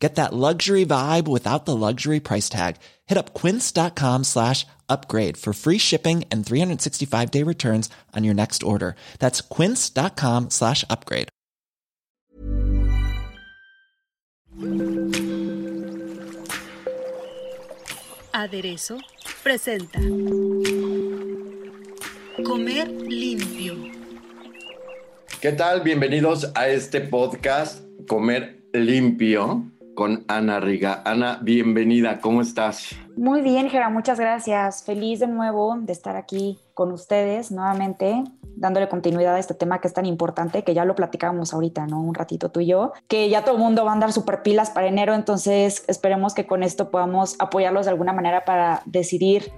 Get that luxury vibe without the luxury price tag. Hit up quince.com slash upgrade for free shipping and 365 day returns on your next order. That's quince.com slash upgrade. Aderezo presenta Comer limpio. ¿Qué tal? Bienvenidos a este podcast Comer limpio con Ana Riga. Ana, bienvenida, ¿cómo estás? Muy bien, Gera, muchas gracias. Feliz de nuevo de estar aquí con ustedes nuevamente, dándole continuidad a este tema que es tan importante, que ya lo platicábamos ahorita, ¿no? Un ratito tú y yo, que ya todo el mundo va a andar súper pilas para enero, entonces esperemos que con esto podamos apoyarlos de alguna manera para decidir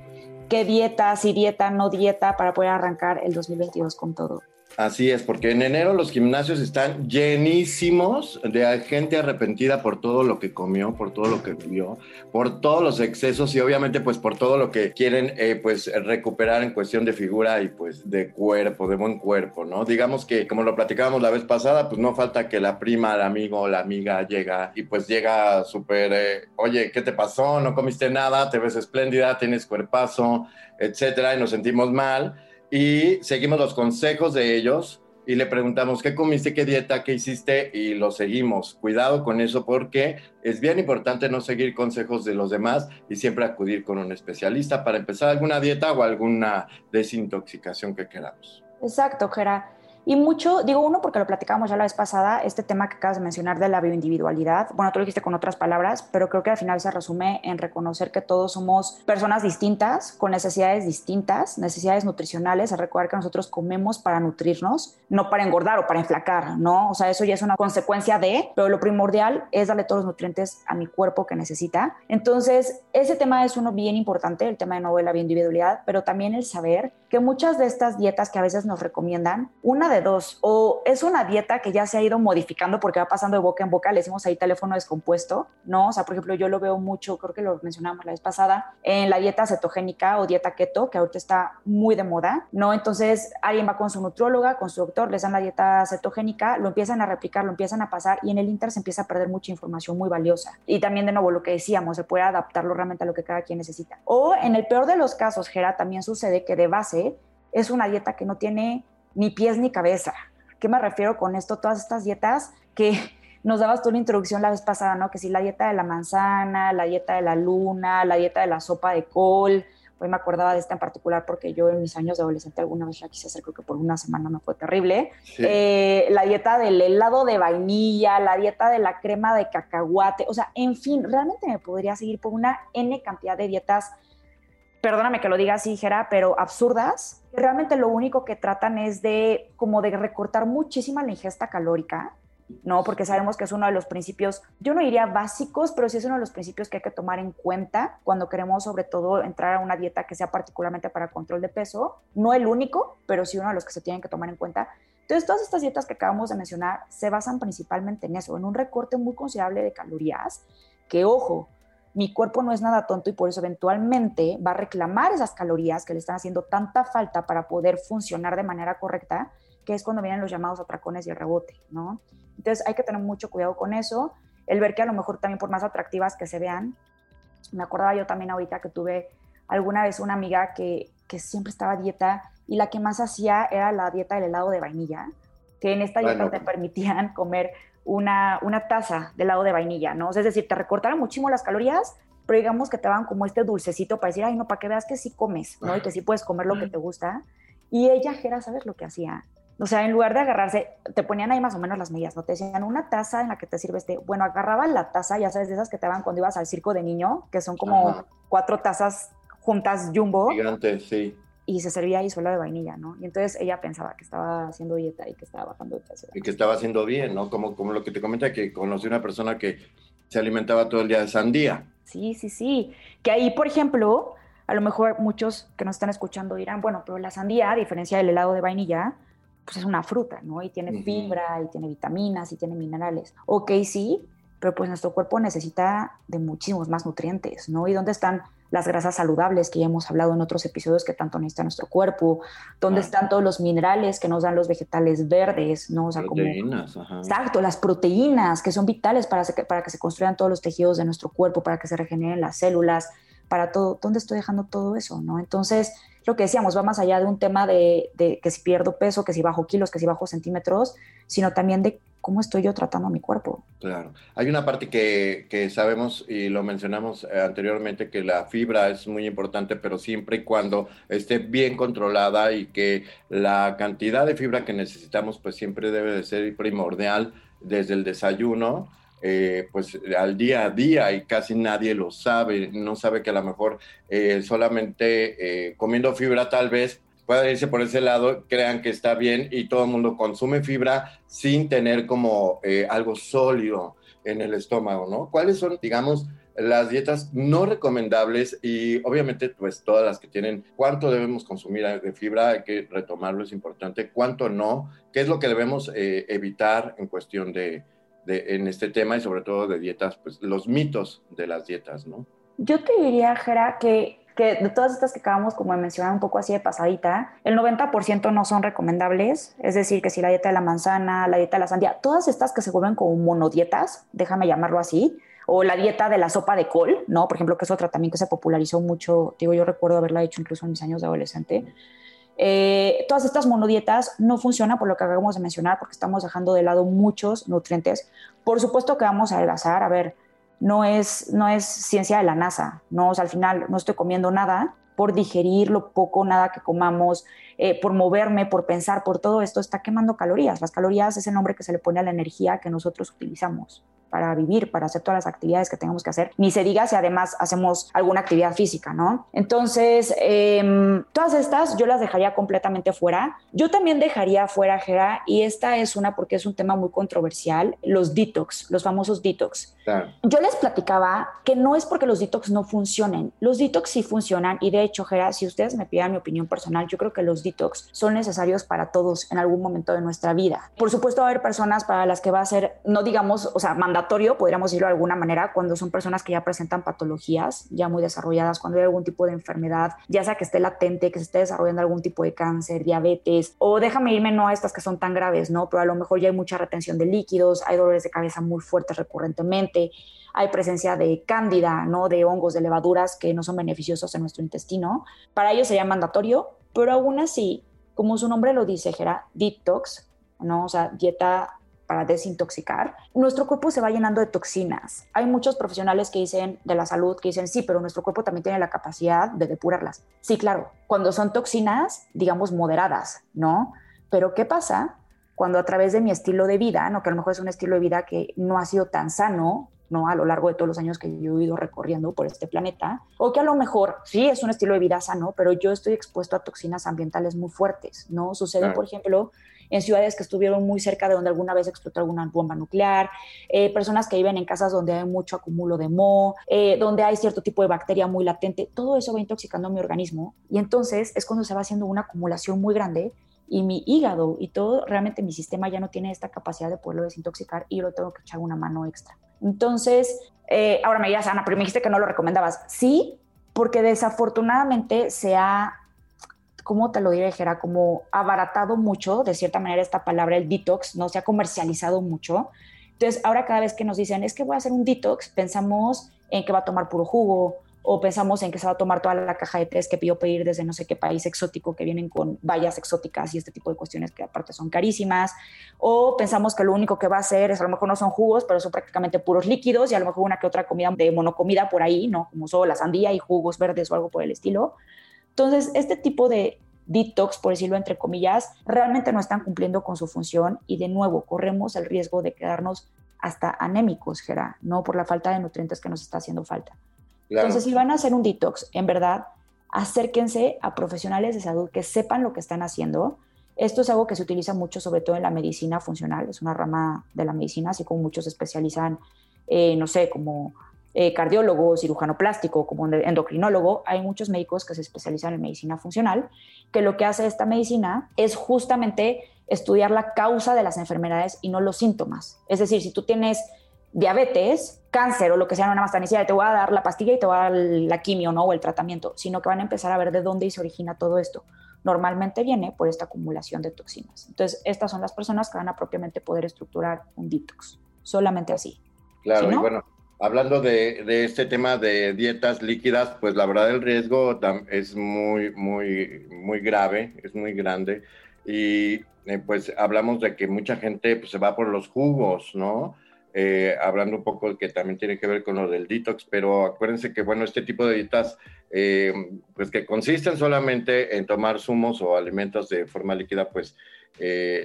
qué dieta, si dieta, no dieta, para poder arrancar el 2022 con todo. Así es, porque en enero los gimnasios están llenísimos de gente arrepentida por todo lo que comió, por todo lo que vivió, por todos los excesos y obviamente pues por todo lo que quieren eh, pues recuperar en cuestión de figura y pues de cuerpo, de buen cuerpo, ¿no? Digamos que como lo platicábamos la vez pasada, pues no falta que la prima, el amigo la amiga llega y pues llega súper, eh, oye, ¿qué te pasó? No comiste nada, te ves espléndida, tienes cuerpazo, etcétera, y nos sentimos mal y seguimos los consejos de ellos y le preguntamos qué comiste, qué dieta, qué hiciste y lo seguimos. Cuidado con eso porque es bien importante no seguir consejos de los demás y siempre acudir con un especialista para empezar alguna dieta o alguna desintoxicación que queramos. Exacto, Gera. Y mucho, digo uno porque lo platicábamos ya la vez pasada, este tema que acabas de mencionar de la bioindividualidad, bueno, tú lo dijiste con otras palabras, pero creo que al final se resume en reconocer que todos somos personas distintas, con necesidades distintas, necesidades nutricionales, a recordar que nosotros comemos para nutrirnos, no para engordar o para enflacar, ¿no? O sea, eso ya es una consecuencia de, pero lo primordial es darle todos los nutrientes a mi cuerpo que necesita. Entonces, ese tema es uno bien importante, el tema de nuevo de la bioindividualidad, pero también el saber que muchas de estas dietas que a veces nos recomiendan, una de dos, o es una dieta que ya se ha ido modificando porque va pasando de boca en boca, le decimos ahí teléfono descompuesto, ¿no? O sea, por ejemplo, yo lo veo mucho, creo que lo mencionamos la vez pasada, en la dieta cetogénica o dieta keto, que ahorita está muy de moda, ¿no? Entonces, alguien va con su nutróloga, con su doctor, les dan la dieta cetogénica, lo empiezan a replicar, lo empiezan a pasar y en el Inter se empieza a perder mucha información muy valiosa. Y también, de nuevo, lo que decíamos, se puede adaptarlo realmente a lo que cada quien necesita. O en el peor de los casos, Gera, también sucede que de base es una dieta que no tiene ni pies ni cabeza. ¿Qué me refiero con esto? Todas estas dietas que nos dabas tú una introducción la vez pasada, ¿no? Que si la dieta de la manzana, la dieta de la luna, la dieta de la sopa de col. Hoy me acordaba de esta en particular porque yo en mis años de adolescente alguna vez la quise hacer, creo que por una semana me fue terrible. Eh, la dieta del helado de vainilla, la dieta de la crema de cacahuate, o sea, en fin, realmente me podría seguir por una N cantidad de dietas perdóname que lo diga así, Jera, pero absurdas. Realmente lo único que tratan es de como de recortar muchísima la ingesta calórica, ¿no? Porque sabemos que es uno de los principios, yo no diría básicos, pero sí es uno de los principios que hay que tomar en cuenta cuando queremos sobre todo entrar a una dieta que sea particularmente para control de peso. No el único, pero sí uno de los que se tienen que tomar en cuenta. Entonces, todas estas dietas que acabamos de mencionar se basan principalmente en eso, en un recorte muy considerable de calorías, que ojo, mi cuerpo no es nada tonto y por eso eventualmente va a reclamar esas calorías que le están haciendo tanta falta para poder funcionar de manera correcta, que es cuando vienen los llamados atracones y el rebote, ¿no? Entonces hay que tener mucho cuidado con eso, el ver que a lo mejor también por más atractivas que se vean, me acordaba yo también ahorita que tuve alguna vez una amiga que, que siempre estaba a dieta y la que más hacía era la dieta del helado de vainilla, que en esta dieta te permitían comer una, una taza de helado de vainilla, ¿no? es decir, te recortaron muchísimo las calorías, pero digamos que te daban como este dulcecito para decir, ay, no, para que veas que sí comes, ¿no? Y que sí puedes comer lo que te gusta. Y ella, Jera, ¿sabes lo que hacía? O sea, en lugar de agarrarse, te ponían ahí más o menos las medidas, ¿no? Te decían una taza en la que te sirve este, bueno, agarraban la taza, ya sabes, de esas que te daban cuando ibas al circo de niño, que son como cuatro tazas juntas jumbo. Gigante, sí y se servía ahí solo de vainilla, ¿no? Y entonces ella pensaba que estaba haciendo dieta y que estaba bajando de peso. Y que estaba haciendo bien, ¿no? Como, como lo que te comenta que conocí una persona que se alimentaba todo el día de sandía. Sí, sí, sí. Que ahí, por ejemplo, a lo mejor muchos que nos están escuchando dirán, bueno, pero la sandía, a diferencia del helado de vainilla, pues es una fruta, ¿no? Y tiene fibra, y tiene vitaminas, y tiene minerales. Ok, sí, pero pues nuestro cuerpo necesita de muchísimos más nutrientes, ¿no? ¿Y dónde están las grasas saludables que ya hemos hablado en otros episodios que tanto necesita nuestro cuerpo? ¿Dónde están todos los minerales que nos dan los vegetales verdes, ¿no? O sea, proteínas, ajá. Exacto, las proteínas que son vitales para, para que se construyan todos los tejidos de nuestro cuerpo, para que se regeneren las células, para todo. ¿Dónde estoy dejando todo eso, no? Entonces, lo que decíamos, va más allá de un tema de, que si pierdo peso, que si bajo kilos, que si bajo centímetros, sino también de cómo estoy yo tratando a mi cuerpo. Claro. Hay una parte que, que, sabemos y lo mencionamos eh, anteriormente, que la fibra es muy importante, pero siempre y cuando esté bien controlada y que la cantidad de fibra que necesitamos, pues siempre debe de ser primordial desde el desayuno eh, pues al día a día y casi nadie lo sabe, no sabe que a lo mejor eh, solamente eh, comiendo fibra tal vez pueda irse por ese lado, crean que está bien y todo el mundo consume fibra sin tener como algo sólido en el estómago, ¿no? ¿Cuáles son, digamos, las dietas no recomendables y obviamente pues todas las que tienen cuánto debemos consumir de fibra, hay que retomarlo, es importante, cuánto no, qué es lo que debemos evitar en cuestión de, en este tema y sobre todo de dietas, pues los mitos de las dietas, ¿no? Yo te diría, Jera, que, que de todas estas que acabamos como de mencionar un poco así de pasadita, el 90% no son recomendables, es decir, que si la dieta de la manzana, la dieta de la sandía, todas estas que se vuelven como monodietas, déjame llamarlo así, o la dieta de la sopa de col, ¿no? Por ejemplo, que es otra también que se popularizó mucho, digo, yo recuerdo haberla hecho incluso en mis años de adolescente, eh, todas estas monodietas no funcionan por lo que acabamos de mencionar, porque estamos dejando de lado muchos nutrientes. Por supuesto que vamos a adelgazar, a ver, no es, no es ciencia de la NASA, no, al final no estoy comiendo nada por digerir lo poco, nada que comamos, eh, por moverme, por pensar, por todo esto, está quemando calorías. Las calorías es el nombre que se le pone a la energía que nosotros utilizamos para vivir, para hacer todas las actividades que tengamos que hacer, ni se diga si además hacemos alguna actividad física, ¿no? Entonces, em, todas estas yo las dejaría completamente fuera. Yo también dejaría fuera, Jera, y esta es una porque es un tema muy controversial, los detox, los famosos detox. Yo les platicaba que no es porque los detox no funcionen, los detox sí funcionan y de hecho, Jera, si ustedes me pidan mi opinión personal, yo creo que los detox son necesarios para todos en algún momento de nuestra vida. Por supuesto, va a haber personas para las que va a ser, no digamos, o sea, mandar podríamos decirlo de alguna manera, cuando son personas que ya presentan patologías ya muy desarrolladas, cuando hay algún tipo de enfermedad, ya sea que esté latente, que se esté desarrollando algún tipo de cáncer, diabetes, o déjame irme no a estas que son tan graves, ¿no? Pero a lo mejor ya hay mucha retención de líquidos, hay dolores de cabeza muy fuertes recurrentemente, hay presencia de cándida, ¿no? De hongos, de levaduras que no son beneficiosos en nuestro intestino. Para ellos sería mandatorio, pero aún así, como su nombre lo dice, Gera, detox, ¿no? O sea, dieta para desintoxicar, nuestro cuerpo se va llenando de toxinas. Hay muchos profesionales que dicen de la salud que dicen, sí, pero nuestro cuerpo también tiene la capacidad de depurarlas. Sí, claro, cuando son toxinas, digamos, moderadas, ¿no? Pero ¿qué pasa cuando a través de mi estilo de vida, ¿no? que a lo mejor es un estilo de vida que no ha sido tan sano, ¿no? A lo largo de todos los años que yo he ido recorriendo por este planeta, o que a lo mejor sí es un estilo de vida sano, pero yo estoy expuesto a toxinas ambientales muy fuertes, ¿no? Sucede, por ejemplo, en ciudades que estuvieron muy cerca de donde alguna vez explotó alguna bomba nuclear, eh, personas que viven en casas donde hay mucho acumulo de moho, eh, donde hay cierto tipo de bacteria muy latente, todo eso va intoxicando mi organismo y entonces es cuando se va haciendo una acumulación muy grande y mi hígado y todo, realmente mi sistema ya no tiene esta capacidad de poderlo desintoxicar y yo lo tengo que echar una mano extra. Entonces, eh, ahora me dirás, Ana, pero me dijiste que no lo recomendabas. Sí, porque desafortunadamente se ha ¿cómo te lo diré, Jera? Como abaratado mucho, de cierta manera, esta palabra, el detox, ¿no? Se ha comercializado mucho. Entonces, ahora cada vez que nos dicen, es que voy a hacer un detox, pensamos en que va a tomar puro jugo, o pensamos en que se va a tomar toda la caja de tres que pidió pedir desde no sé qué país exótico que vienen con vallas exóticas y este tipo de cuestiones que aparte son carísimas, o pensamos que lo único que va a hacer es a lo mejor no son jugos, pero son prácticamente puros líquidos y a lo mejor una que otra comida de monocomida por ahí, ¿no? Como solo la sandía y jugos verdes o algo por el estilo. Entonces, este tipo de detox, por decirlo entre comillas, realmente no están cumpliendo con su función y de nuevo corremos el riesgo de quedarnos hasta anémicos, Gera, no por la falta de nutrientes que nos está haciendo falta. Entonces, si van a hacer un detox, en verdad, acérquense a profesionales de salud que sepan lo que están haciendo. Esto es algo que se utiliza mucho, sobre todo en la medicina funcional, es una rama de la medicina, así como muchos se especializan, eh, no sé, como eh, cardiólogo, cirujano plástico, como endocrinólogo, hay muchos médicos que se especializan en medicina funcional, que lo que hace esta medicina es justamente estudiar la causa de las enfermedades y no los síntomas. Es decir, si tú tienes diabetes, cáncer o lo que sea, no nada más tan te voy a dar la pastilla y te voy a dar la quimio ¿no? o el tratamiento, sino que van a empezar a ver de dónde se origina todo esto. Normalmente viene por esta acumulación de toxinas. Entonces, estas son las personas que van a propiamente poder estructurar un detox, solamente así. Claro, y bueno, hablando de, de, este tema de dietas líquidas, pues la verdad el riesgo es muy, muy, muy grave, es muy grande. Y eh, pues hablamos de que mucha gente pues, se va por los jugos, ¿no? Eh, hablando un poco que también tiene que ver con lo del detox, pero acuérdense que, bueno, este tipo de dietas, eh, pues que consisten solamente en tomar zumos o alimentos de forma líquida, pues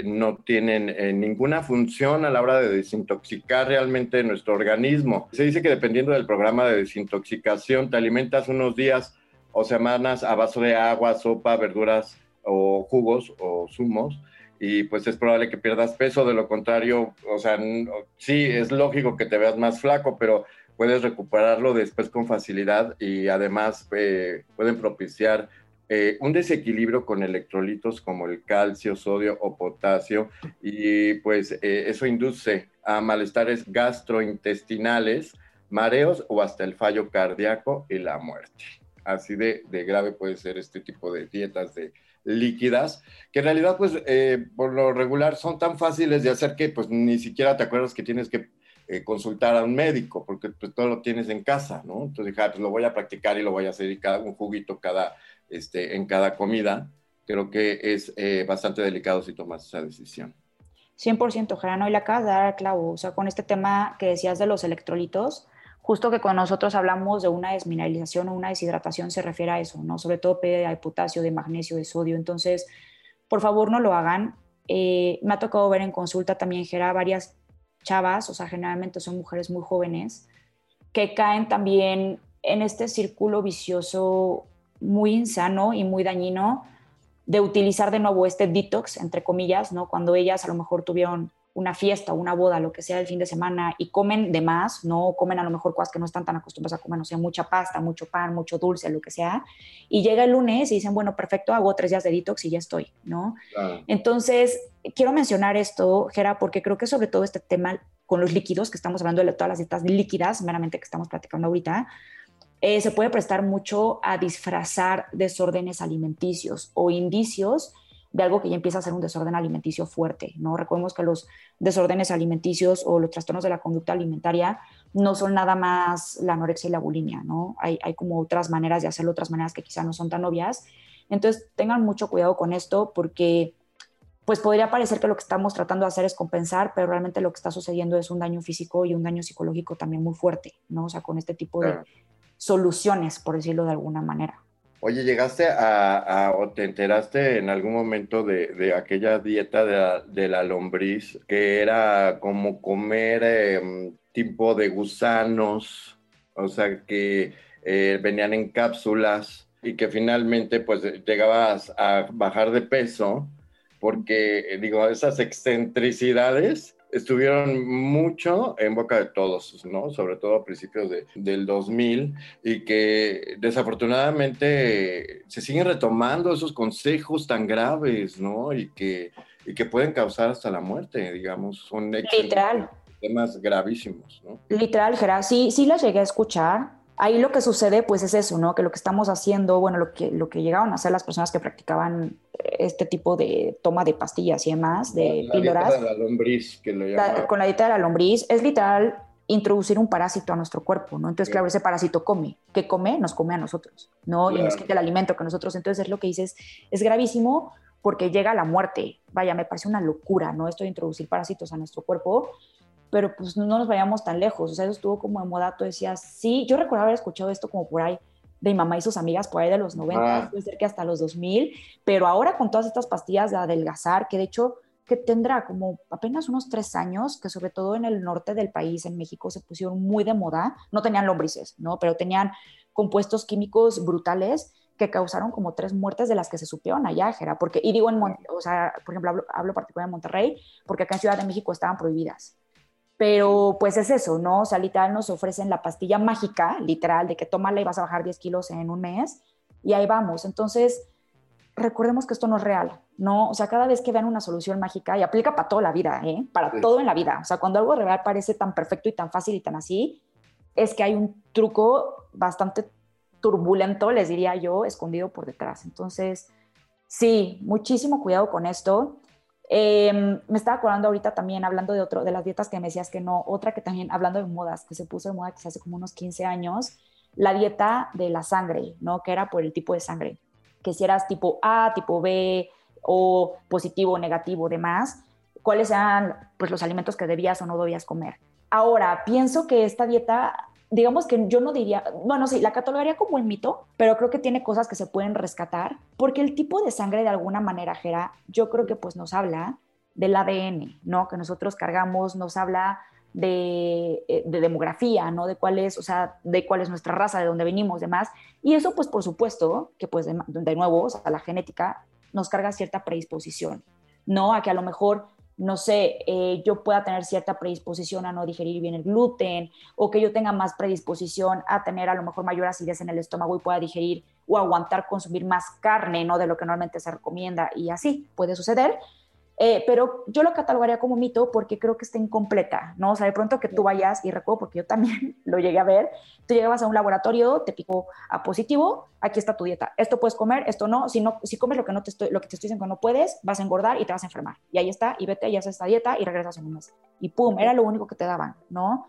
no tienen ninguna función a la hora de desintoxicar realmente nuestro organismo. Se dice que dependiendo del programa de desintoxicación, te alimentas unos días o semanas a base de agua, sopa, verduras o jugos o zumos y pues es probable que pierdas peso, de lo contrario, o sea, sí, es lógico que te veas más flaco, pero puedes recuperarlo después con facilidad y además eh, pueden propiciar eh, un desequilibrio con electrolitos como el calcio, sodio o potasio y pues eh, eso induce a malestares gastrointestinales, mareos o hasta el fallo cardíaco y la muerte. Así de, de grave puede ser este tipo de dietas de líquidas, que en realidad, pues, eh, por lo regular son tan fáciles de hacer que, pues, ni siquiera te acuerdas que tienes que eh, consultar a un médico, porque pues, todo lo tienes en casa, ¿no? Entonces dije, ah, pues lo voy a practicar y lo voy a hacer cada, un juguito cada, este, en cada comida. Creo que es eh, bastante delicado si tomas esa decisión. 100%, Gerano, y la acabas dar clavo. O sea, con este tema que decías de los electrolitos, justo que cuando nosotros hablamos de una desmineralización o una deshidratación se refiere a eso, ¿no? Sobre todo pérdida de potasio, de magnesio, de sodio. Entonces, por favor, no lo hagan. Eh, me ha tocado ver en consulta también, Gera, varias chavas, o sea, generalmente son mujeres muy jóvenes, que caen también en este círculo vicioso muy insano y muy dañino de utilizar de nuevo este detox, entre comillas, ¿no? Cuando ellas a lo mejor tuvieron una fiesta, una boda, lo que sea el fin de semana y comen de más, no comen a lo mejor cosas que no están tan acostumbrados a comer, o sea, mucha pasta, mucho pan, mucho dulce, lo que sea, y llega el lunes y dicen, bueno, perfecto, hago tres días de detox y ya estoy, ¿no? Entonces, quiero mencionar esto, Gera, porque creo que sobre todo este tema con los líquidos, que estamos hablando de todas las dietas líquidas, meramente que estamos platicando ahorita, eh, se puede prestar mucho a disfrazar desórdenes alimenticios o indicios de algo que ya empieza a ser un desorden alimenticio fuerte, ¿no? Recordemos que los desórdenes alimenticios o los trastornos de la conducta alimentaria no son nada más la anorexia y la bulimia, ¿no? Hay, hay como otras maneras de hacerlo, otras maneras que quizá no son tan obvias. Entonces, tengan mucho cuidado con esto porque pues podría parecer que lo que estamos tratando de hacer es compensar, pero realmente lo que está sucediendo es un daño físico y un daño psicológico también muy fuerte, ¿no? O sea, con este tipo de soluciones, por decirlo de alguna manera. Oye, ¿llegaste a, o te enteraste en algún momento de, aquella dieta de la, lombriz que era como comer em, tipo de gusanos, o sea, que eh, venían en cápsulas y que finalmente pues llegabas a bajar de peso porque, digo, esas excentricidades estuvieron mucho en boca de todos, ¿no? Sobre todo a principios de, del 2000 y que desafortunadamente se siguen retomando esos consejos tan graves, ¿no? Y que, y que pueden causar hasta la muerte, digamos, son Literal. temas gravísimos, ¿no? Literal, Gerard, sí, sí las llegué a escuchar, ahí lo que sucede pues es eso, ¿no? Que lo que estamos haciendo, bueno, lo que, lo que llegaron a hacer las personas que practicaban este tipo de toma de pastillas y demás, de píldoras. de la lombriz, que lo Con la dieta de la lombriz, es literal introducir un parásito a nuestro cuerpo, ¿no? Entonces, claro, ese parásito come. ¿Qué come? Nos come a nosotros, ¿no? Y nos quita el alimento que nosotros. Entonces, es lo que dices, es gravísimo porque llega la muerte. Vaya, me parece una locura, ¿no? Esto de introducir parásitos a nuestro cuerpo pero pues no nos vayamos tan lejos, o sea, eso estuvo como de moda, tú decías, sí, yo recuerdo haber escuchado esto como por ahí de mi mamá y sus amigas por ahí de los 90, ah. puede ser que hasta los 2000, pero ahora con todas estas pastillas de adelgazar, que de hecho que tendrá como apenas unos tres años, que sobre todo en el norte del país, en México, se pusieron muy de moda, no tenían lombrices, ¿no? Pero tenían compuestos químicos brutales que causaron como tres muertes de las que se supieron allá, Jera, porque, y digo en, o sea, por ejemplo, hablo, hablo particular de Monterrey, porque acá en Ciudad de México estaban prohibidas, pero pues es eso, ¿no? O sea, literal nos ofrecen la pastilla mágica, literal, de que tómala y vas a bajar 10 kilos en un mes, y ahí vamos. Entonces, recordemos que esto no es real, ¿no? O sea, cada vez que vean una solución mágica, y aplica para toda la vida, ¿eh? Para todo en la vida. O sea, cuando algo real parece tan perfecto y tan fácil y tan así, es que hay un truco bastante turbulento, les diría yo, escondido por detrás. Entonces, sí, muchísimo cuidado con esto. Em, me estaba acordando ahorita también, hablando de otro, de las dietas que me decías que no, otra que también, hablando de modas, que se puso de moda quizás hace como unos 15 años, la dieta de la sangre, ¿no? Que era por el tipo de sangre. Que si eras tipo A, tipo B, o positivo, negativo, demás, cuáles eran pues, los alimentos que debías o no debías comer. Ahora, pienso que esta dieta, digamos que yo no diría, bueno, sí, la catalogaría como el mito, pero creo que tiene cosas que se pueden rescatar, porque el tipo de sangre de alguna manera, Jera, yo creo que pues nos habla del ADN, ¿no? Que nosotros cargamos, nos habla de, eh, de, demografía, ¿no? De cuál es, o sea, de cuál es nuestra raza, de dónde venimos, demás. Y eso, pues, por supuesto, que pues de, de nuevo, o sea, la genética nos carga cierta predisposición, ¿no? A que a lo mejor no sé, eh, yo pueda tener cierta predisposición a no digerir bien el gluten o que yo tenga más predisposición a tener a lo mejor mayor acidez en el estómago y pueda digerir o aguantar consumir más carne, ¿no? De lo que normalmente se recomienda y así puede suceder. Eh, pero yo lo catalogaría como mito porque creo que está incompleta, ¿no? O sea, de pronto que tú vayas, y recuerdo porque yo también lo llegué a ver, tú llegabas a un laboratorio, te picó a positivo, aquí está tu dieta, esto puedes comer, esto no, si, no, si comes lo que, no te estoy, lo que te estoy diciendo que no puedes, vas a engordar y te vas a enfermar. Y ahí está, y vete y haces esta dieta y regresas en un mes. Y pum, era lo único que te daban, ¿no?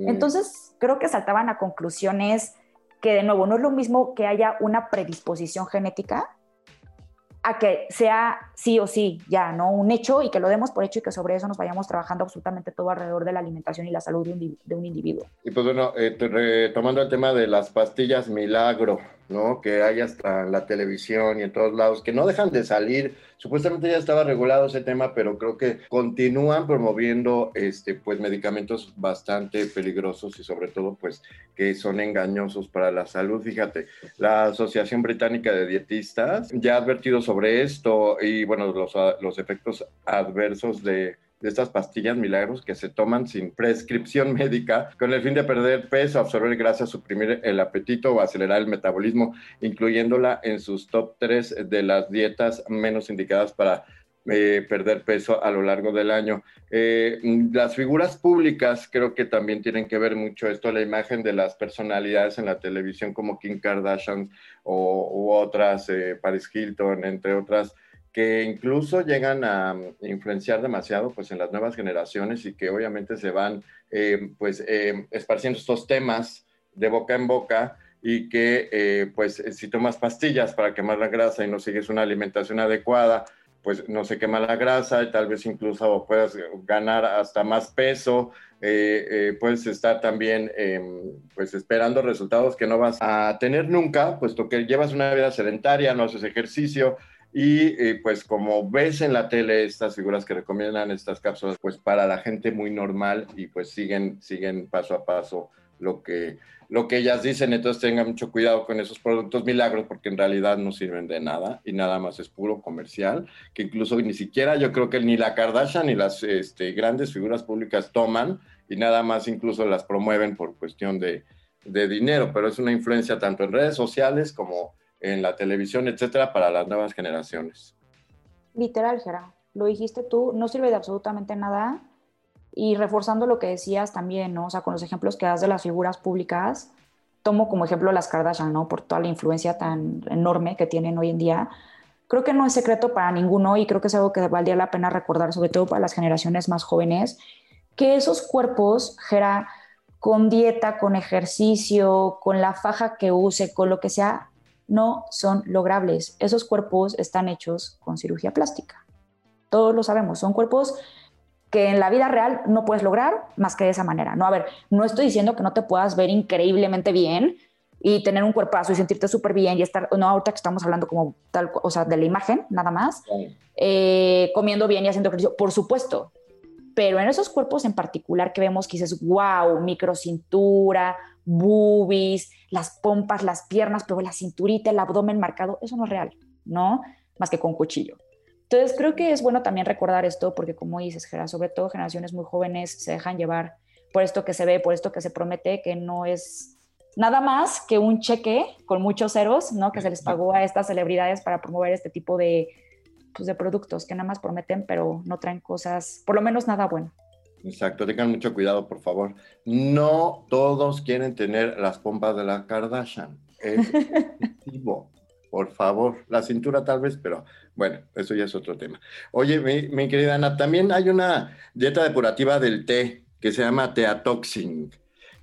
Entonces, creo que saltaban a conclusiones que, de nuevo, no es lo mismo que haya una predisposición genética a que sea sí o sí, ya, ¿no? Un hecho y que lo demos por hecho y que sobre eso nos vayamos trabajando absolutamente todo alrededor de la alimentación y la salud de un, de un individuo. Y pues bueno, eh, retomando el tema de las pastillas milagro, ¿no? Que hay hasta en la televisión y en todos lados, que no dejan de salir. Supuestamente ya estaba regulado ese tema, pero creo que continúan promoviendo este, pues, medicamentos bastante peligrosos y sobre todo pues que son engañosos para la salud. Fíjate, la Asociación Británica de Dietistas ya ha advertido sobre esto y bueno, los, los efectos adversos de de estas pastillas milagros que se toman sin prescripción médica con el fin de perder peso, absorber grasa, suprimir el apetito o acelerar el metabolismo, incluyéndola en sus top 3 de las dietas menos indicadas para eh, perder peso a lo largo del año. Eh, las figuras públicas creo que también tienen que ver mucho esto, la imagen de las personalidades en la televisión como Kim Kardashian o, u otras, eh, Paris Hilton, entre otras que incluso llegan a influenciar demasiado pues en las nuevas generaciones y que obviamente se van eh, pues eh, esparciendo estos temas de boca en boca y que eh, pues si tomas pastillas para quemar la grasa y no sigues una alimentación adecuada pues no se quema la grasa y tal vez incluso puedas ganar hasta más peso, puedes estar también em, pues esperando resultados que no vas a tener nunca, puesto que llevas una vida sedentaria, no haces ejercicio, y eh, pues como ves en la tele estas figuras que recomiendan estas cápsulas, pues para la gente muy normal y pues siguen, siguen paso a paso lo que, lo que ellas dicen. Entonces tengan mucho cuidado con esos productos milagros porque en realidad no sirven de nada y nada más es puro comercial, que incluso ni siquiera yo creo que ni la Kardashian ni las este, grandes figuras públicas toman y nada más incluso las promueven por cuestión de, de dinero, pero es una influencia tanto en redes sociales como en la televisión, etcétera, para las nuevas generaciones. Literal, Gera, lo dijiste tú, no sirve de absolutamente nada. Y reforzando lo que decías también, ¿no? O sea, con los ejemplos que das de las figuras públicas, tomo como ejemplo las Kardashian, ¿no? Por toda la influencia tan enorme que tienen hoy en día. Creo que no es secreto para ninguno y creo que es algo que valdría la pena recordar, sobre todo para las generaciones más jóvenes, que esos cuerpos, Gera, con dieta, con ejercicio, con la faja que use, con lo que sea, no son logrables. Esos cuerpos están hechos con cirugía plástica. Todos lo sabemos, son cuerpos que en la vida real no puedes lograr más que de esa manera. No, a ver, no estoy diciendo que no te puedas ver increíblemente bien y tener un cuerpazo y sentirte súper bien y estar, no, ahorita que estamos hablando como tal, o sea, de la imagen, nada más, eh, comiendo bien y haciendo ejercicio, por supuesto, pero en esos cuerpos en particular que vemos que dices, wow, microcintura, boobies, las pompas, las piernas, pero la cinturita, el abdomen marcado, eso no es real, ¿no? Más que con cuchillo. Entonces creo que es bueno también recordar esto porque como dices, Gera, sobre todo generaciones muy jóvenes se dejan llevar por esto que se ve, por esto que se promete, que no es nada más que un cheque con muchos ceros, ¿no? Que se les pagó a estas celebridades para promover este tipo de, pues, de productos que nada más prometen, pero no traen cosas, por lo menos nada bueno. Exacto, tengan mucho cuidado, por favor. No todos quieren tener las pompas de la Kardashian. Es por favor. La cintura tal vez, pero bueno, eso ya es otro tema. Oye, mi, mi querida Ana, también hay una dieta depurativa del té que se llama Teatoxing.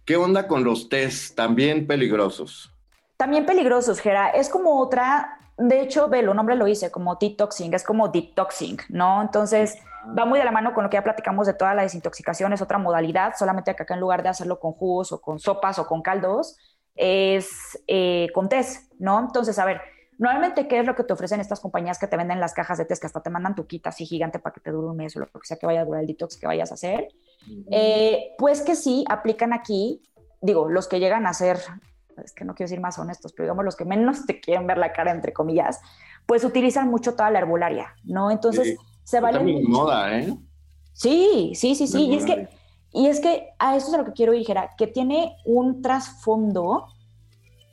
¿Qué onda con los tés? También peligrosos. También peligrosos, Gera. Es como otra, de hecho, ve, el nombre lo dice, como detoxing, es como detoxing, ¿no? Entonces, va muy de la mano con lo que ya platicamos de toda la desintoxicación, es otra modalidad, solamente que acá en lugar de hacerlo con jugos o con sopas o con caldos, es eh, con tés, ¿no? Entonces, a ver, normalmente, ¿qué es lo que te ofrecen estas compañías que te venden las cajas de tés, que hasta te mandan tu kit así gigante para que te dure un mes o lo que sea que vaya a durar el detox que vayas a hacer? Eh, pues que sí, aplican aquí, digo, los que llegan a ser, es que no quiero decir más honestos, pero digamos los que menos te quieren ver la cara, entre comillas, pues utilizan mucho toda la herbolaria, ¿no? Entonces se vale. También moda, ¿eh? Sí, sí, sí, sí. Y es que, y es que a eso es a lo que quiero ir, Gera, que tiene un trasfondo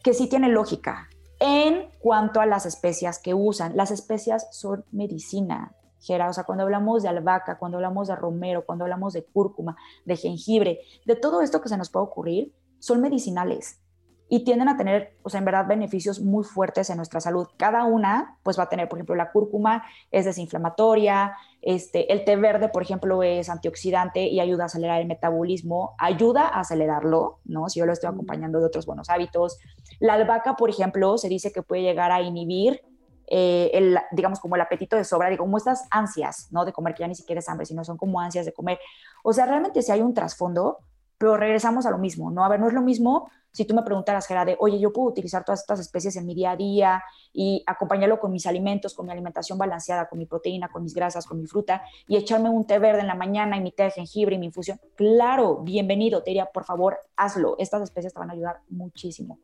que sí tiene lógica en cuanto a las especias que usan. Las especias son medicina, Gera. O sea, cuando hablamos de albahaca, cuando hablamos de romero, cuando hablamos de cúrcuma, de jengibre, de todo esto que se nos puede ocurrir, son medicinales y tienden a tener, o sea, en verdad, beneficios muy fuertes en nuestra salud. Cada una, pues va a tener, por ejemplo, la cúrcuma es desinflamatoria, este, el té verde, por ejemplo, es antioxidante y ayuda a acelerar el metabolismo, ayuda a acelerarlo, ¿no? Si yo lo estoy acompañando de otros buenos hábitos. La albahaca, por ejemplo, se dice que puede llegar a inhibir eh, el, digamos, como el apetito de sobra, digo, como estas ansias, ¿no? De comer, que ya ni siquiera es hambre, sino son como ansias de comer. O sea, realmente si hay un trasfondo, pero regresamos a lo mismo, ¿no? A ver, no es lo mismo si tú me preguntaras, Gerard, de, oye, yo puedo utilizar todas estas especies en mi día a día y acompañarlo con mis alimentos, con mi alimentación balanceada, con mi proteína, con mis grasas, con mi fruta y echarme un té verde en la mañana y mi té de jengibre y mi infusión. Claro, bienvenido, te diría, por favor, hazlo. Estas especies te van a ayudar muchísimo.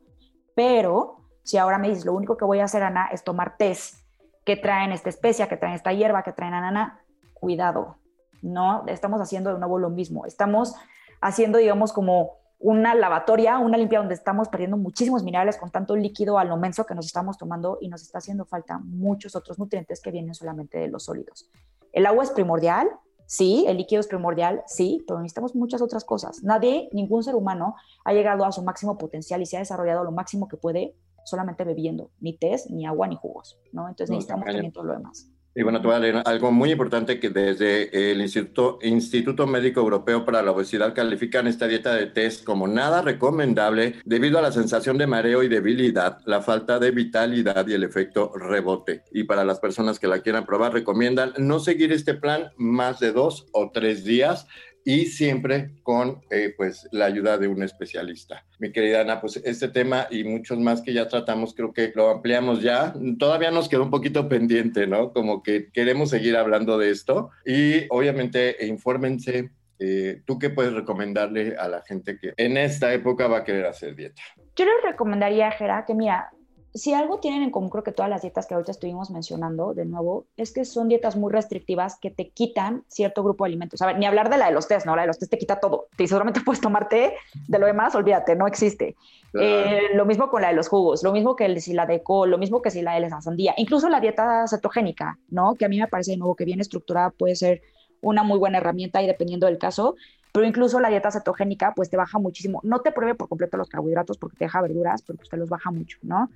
Pero si ahora me dices, lo único que voy a hacer, Ana, es tomar tés que traen esta especia, que traen esta hierba, que traen anana, cuidado, no estamos haciendo de nuevo lo mismo. Estamos haciendo, digamos, como una lavatoria, una limpia donde estamos perdiendo muchísimos minerales con tanto líquido a lo menso que nos estamos tomando y nos está haciendo falta muchos otros nutrientes que vienen solamente de los sólidos. El agua es primordial, sí, el líquido es primordial, sí, pero necesitamos muchas otras cosas. Nadie, ningún ser humano ha llegado a su máximo potencial y se ha desarrollado lo máximo que puede solamente bebiendo, ni té, ni agua, ni jugos, ¿no? Entonces necesitamos también todo lo demás. Y bueno, te voy a leer algo muy importante que desde el Instituto, Instituto Médico Europeo para la Obesidad califican esta dieta de test como nada recomendable debido a la sensación de mareo y debilidad, la falta de vitalidad y el efecto rebote. Y para las personas que la quieran probar, recomiendan no seguir este plan más de dos o tres días y siempre con eh, pues la ayuda de un especialista. Mi querida Ana, pues este tema y muchos más que ya tratamos, creo que lo ampliamos ya. Todavía nos quedó un poquito pendiente, ¿no? Como que queremos seguir hablando de esto y obviamente infórmense. Eh, ¿Tú qué puedes recomendarle a la gente que en esta época va a querer hacer dieta? Yo les recomendaría, Jera, que mira, si algo tienen en común, creo que todas las dietas que ahorita estuvimos mencionando, de nuevo, es que son dietas muy restrictivas que te quitan cierto grupo de alimentos. A ver, ni hablar de la de los test, ¿no? La de los test te quita todo. Y seguramente puedes tomarte de lo demás, olvídate, no existe. Eh, lo mismo con la de los jugos, lo mismo que el, si la de col, lo mismo que si la de la sandía, incluso la dieta cetogénica, ¿no? Que a mí me parece de nuevo que bien estructurada puede ser una muy buena herramienta y dependiendo del caso, pero incluso la dieta cetogénica pues te baja muchísimo. No te pruebe por completo los carbohidratos porque te deja verduras, pero pues te los baja mucho, ¿no?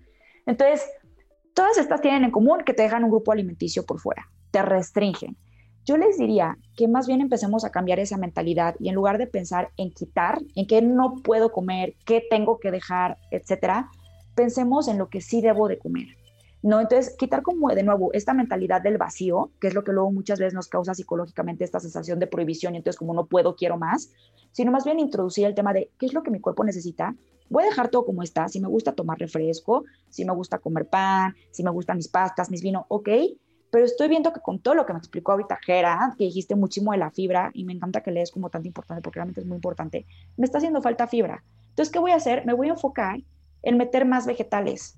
Entonces, todas estas tienen en común que te dejan un grupo alimenticio por fuera, te restringen. Yo les diría que más bien empecemos a cambiar esa mentalidad y en lugar de pensar en quitar, en qué no puedo comer, qué tengo que dejar, etcétera, pensemos en lo que sí debo de comer. ¿No? Entonces, quitar como de nuevo esta mentalidad del vacío, que es lo que luego muchas veces nos causa psicológicamente esta sensación de prohibición y entonces como no puedo, quiero más, sino más bien introducir el tema de qué es lo que mi cuerpo necesita voy a dejar todo como está, si me gusta tomar refresco, si me gusta comer pan, si me gustan mis pastas, mis vinos, ok, pero estoy viendo que con todo lo que me explicó ahorita Gera, que dijiste muchísimo de la fibra, y me encanta que lees como tanto importante, porque realmente es muy importante, me está haciendo falta fibra. Entonces, ¿qué voy a hacer? Me voy a enfocar en meter más vegetales.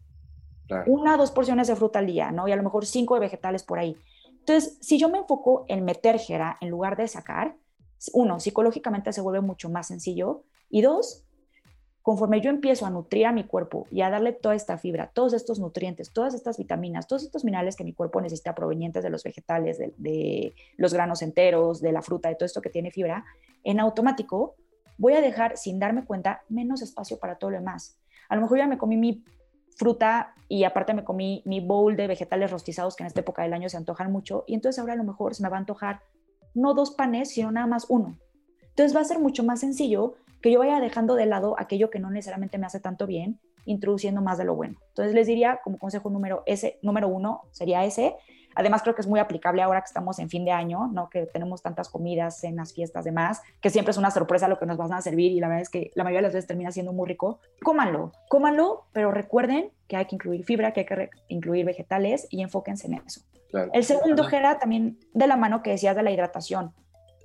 Una o dos porciones de fruta al día, ¿no? Y a lo mejor cinco de vegetales por ahí. Entonces, si yo me enfoco en meter Gera en lugar de sacar, uno, psicológicamente se vuelve mucho más sencillo, y dos, conforme yo empiezo a nutrir a mi cuerpo y a darle toda esta fibra, todos estos nutrientes, todas estas vitaminas, todos estos minerales que mi cuerpo necesita provenientes de los vegetales, de, los granos enteros, de la fruta, de todo esto que tiene fibra, en automático voy a dejar, sin darme cuenta, menos espacio para todo lo demás. A lo mejor ya me comí mi fruta y aparte me comí mi bowl de vegetales rostizados que en esta época del año se antojan mucho y entonces ahora a lo mejor se me va a antojar no dos panes, sino nada más uno. Entonces va a ser mucho más sencillo que yo vaya dejando de lado aquello que no necesariamente me hace tanto bien, introduciendo más de lo bueno. Entonces les diría como consejo número, ese, número uno sería ese. Además creo que es muy aplicable ahora que estamos en fin de año, ¿no? que tenemos tantas comidas, cenas, fiestas, demás, que siempre es una sorpresa lo que nos van a servir y la verdad es que la mayoría de las veces termina siendo muy rico. Cómanlo, cómanlo, pero recuerden que hay que incluir fibra, que hay que incluir vegetales y enfóquense en eso. El segundo, Gera, también de la mano que decías de la hidratación.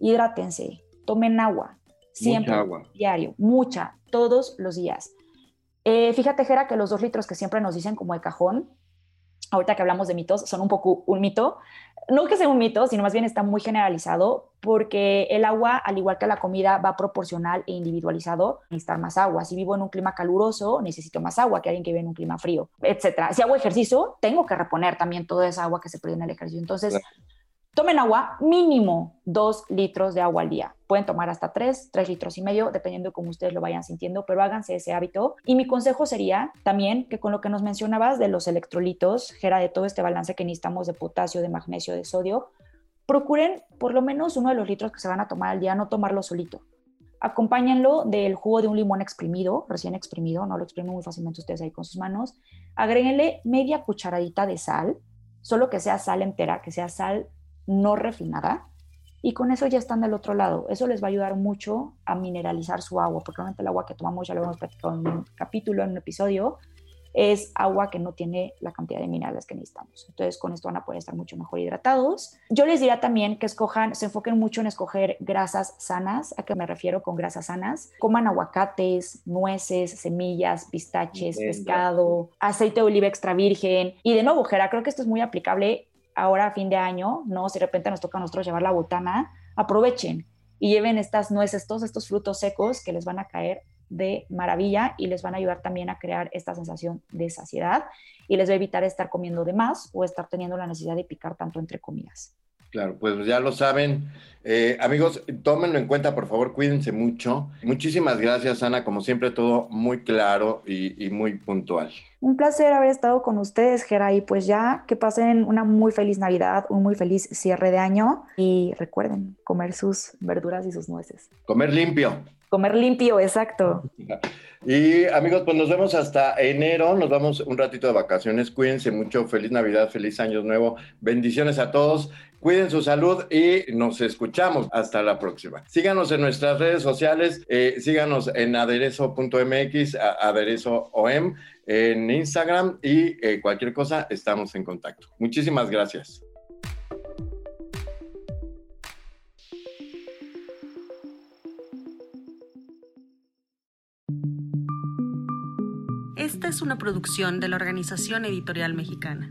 Hidrátense, tomen agua, Siempre, diario, mucha, todos los días. Eh, fíjate, Jera, que los dos litros que siempre nos dicen como de cajón, ahorita que hablamos de mitos, son un poco un mito. No que sea un mito, sino más bien está muy generalizado porque el agua, al igual que la comida, va proporcional e individualizado. Necesitar más agua. Si vivo en un clima caluroso, necesito más agua que alguien que vive en un clima frío, etcétera. Si hago ejercicio, tengo que reponer también toda esa agua que se pierde en el ejercicio. Entonces, Tomen agua, mínimo dos litros de agua al día. Pueden tomar hasta tres, tres litros y medio, dependiendo de cómo ustedes lo vayan sintiendo, pero háganse ese hábito. Y mi consejo sería también que con lo que nos mencionabas de los electrolitos, Gera, de todo este balance que necesitamos de potasio, de magnesio, de sodio, procuren por lo menos uno de los litros que se van a tomar al día, no tomarlo solito. Acompáñenlo del jugo de un limón exprimido, recién exprimido, no lo exprimen muy fácilmente ustedes ahí con sus manos. Agréguenle media cucharadita de sal, solo que sea sal entera, que sea sal no refinada, y con eso ya están del otro lado. Eso les va a ayudar mucho a mineralizar su agua, porque realmente el agua que tomamos, ya lo hemos platicado en un capítulo, en un episodio, es agua que no tiene la cantidad de minerales que necesitamos. Entonces, con esto van a poder estar mucho mejor hidratados. Yo les diría también que escojan, se enfoquen mucho en escoger grasas sanas. ¿A qué me refiero con grasas sanas? Coman aguacates, nueces, semillas, pistaches, pescado, aceite de oliva extra virgen. Y de nuevo, Jera, creo que esto es muy aplicable ahora a fin de año, ¿no? Si de repente nos toca a nosotros llevar la botana, aprovechen y lleven estas nueces, todos estos frutos secos que les van a caer de maravilla y les van a ayudar también a crear esta sensación de saciedad y les va a evitar estar comiendo de más o estar teniendo la necesidad de picar tanto entre comidas. Claro, pues ya lo saben. Eh, amigos, tómenlo en cuenta, por favor, cuídense mucho. Muchísimas gracias, Ana. Como siempre, todo muy claro y, muy puntual. Un placer haber estado con ustedes, Gera. Y pues ya que pasen una muy feliz Navidad, un muy feliz cierre de año. Y recuerden comer sus verduras y sus nueces. Comer limpio. Comer limpio, exacto. Y amigos, pues nos vemos hasta enero. Nos vamos un ratito de vacaciones. Cuídense mucho. Feliz Navidad, feliz Año Nuevo. Bendiciones a todos. Cuiden su salud y nos escuchamos. Hasta la próxima. Síganos en nuestras redes sociales. Eh, síganos en aderezo.mx, aderezo.om en Instagram y eh, cualquier cosa estamos en contacto. Muchísimas gracias. Esta es una producción de la Organización Editorial Mexicana.